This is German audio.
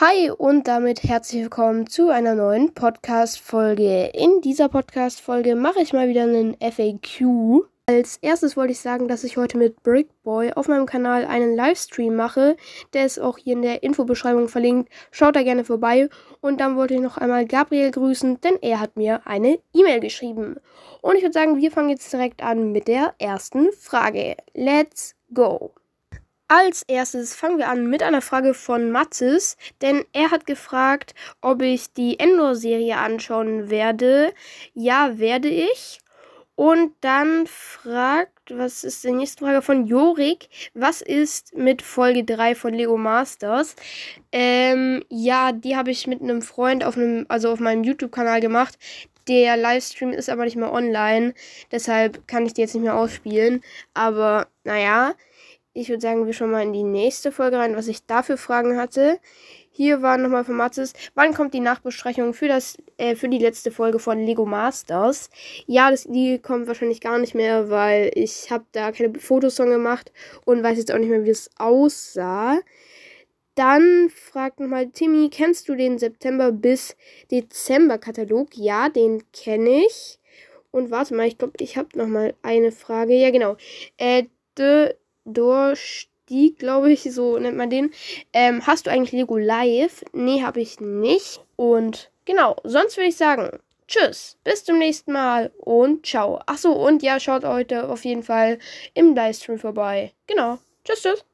Hi und damit herzlich willkommen zu einer neuen Podcast-Folge. In dieser Podcast-Folge mache ich mal wieder einen FAQ. Als erstes wollte ich sagen, dass ich heute mit Brickboy auf meinem Kanal einen Livestream mache. Der ist auch hier in der Infobeschreibung verlinkt. Schaut da gerne vorbei. Und dann wollte ich noch einmal Gabriel grüßen, denn er hat mir eine E-Mail geschrieben. Und ich würde sagen, wir fangen jetzt direkt an mit der ersten Frage. Let's go! Als erstes fangen wir an mit einer Frage von Matzes, denn er hat gefragt, ob ich die Endor-Serie anschauen werde. Ja, werde ich. Und dann fragt, was ist die nächste Frage von Jorik? Was ist mit Folge 3 von Lego Masters? Ähm, ja, die habe ich mit einem Freund auf einem, also auf meinem YouTube-Kanal gemacht. Der Livestream ist aber nicht mehr online. Deshalb kann ich die jetzt nicht mehr ausspielen. Aber naja ich würde sagen, wir schauen mal in die nächste Folge rein, was ich dafür Fragen hatte. Hier war nochmal von Matzes, wann kommt die Nachbesprechung für, das, äh, für die letzte Folge von Lego Masters? Ja, das, die kommt wahrscheinlich gar nicht mehr, weil ich habe da keine Fotos von gemacht und weiß jetzt auch nicht mehr, wie es aussah. Dann fragt nochmal Timmy, kennst du den September bis Dezember Katalog? Ja, den kenne ich. Und warte mal, ich glaube, ich habe nochmal eine Frage. Ja, genau. Äh, de, Durchstieg, glaube ich, so nennt man den. Ähm, hast du eigentlich Lego Live? Nee, habe ich nicht. Und genau, sonst würde ich sagen, tschüss, bis zum nächsten Mal und ciao. Achso, und ja, schaut heute auf jeden Fall im Livestream vorbei. Genau, tschüss, tschüss.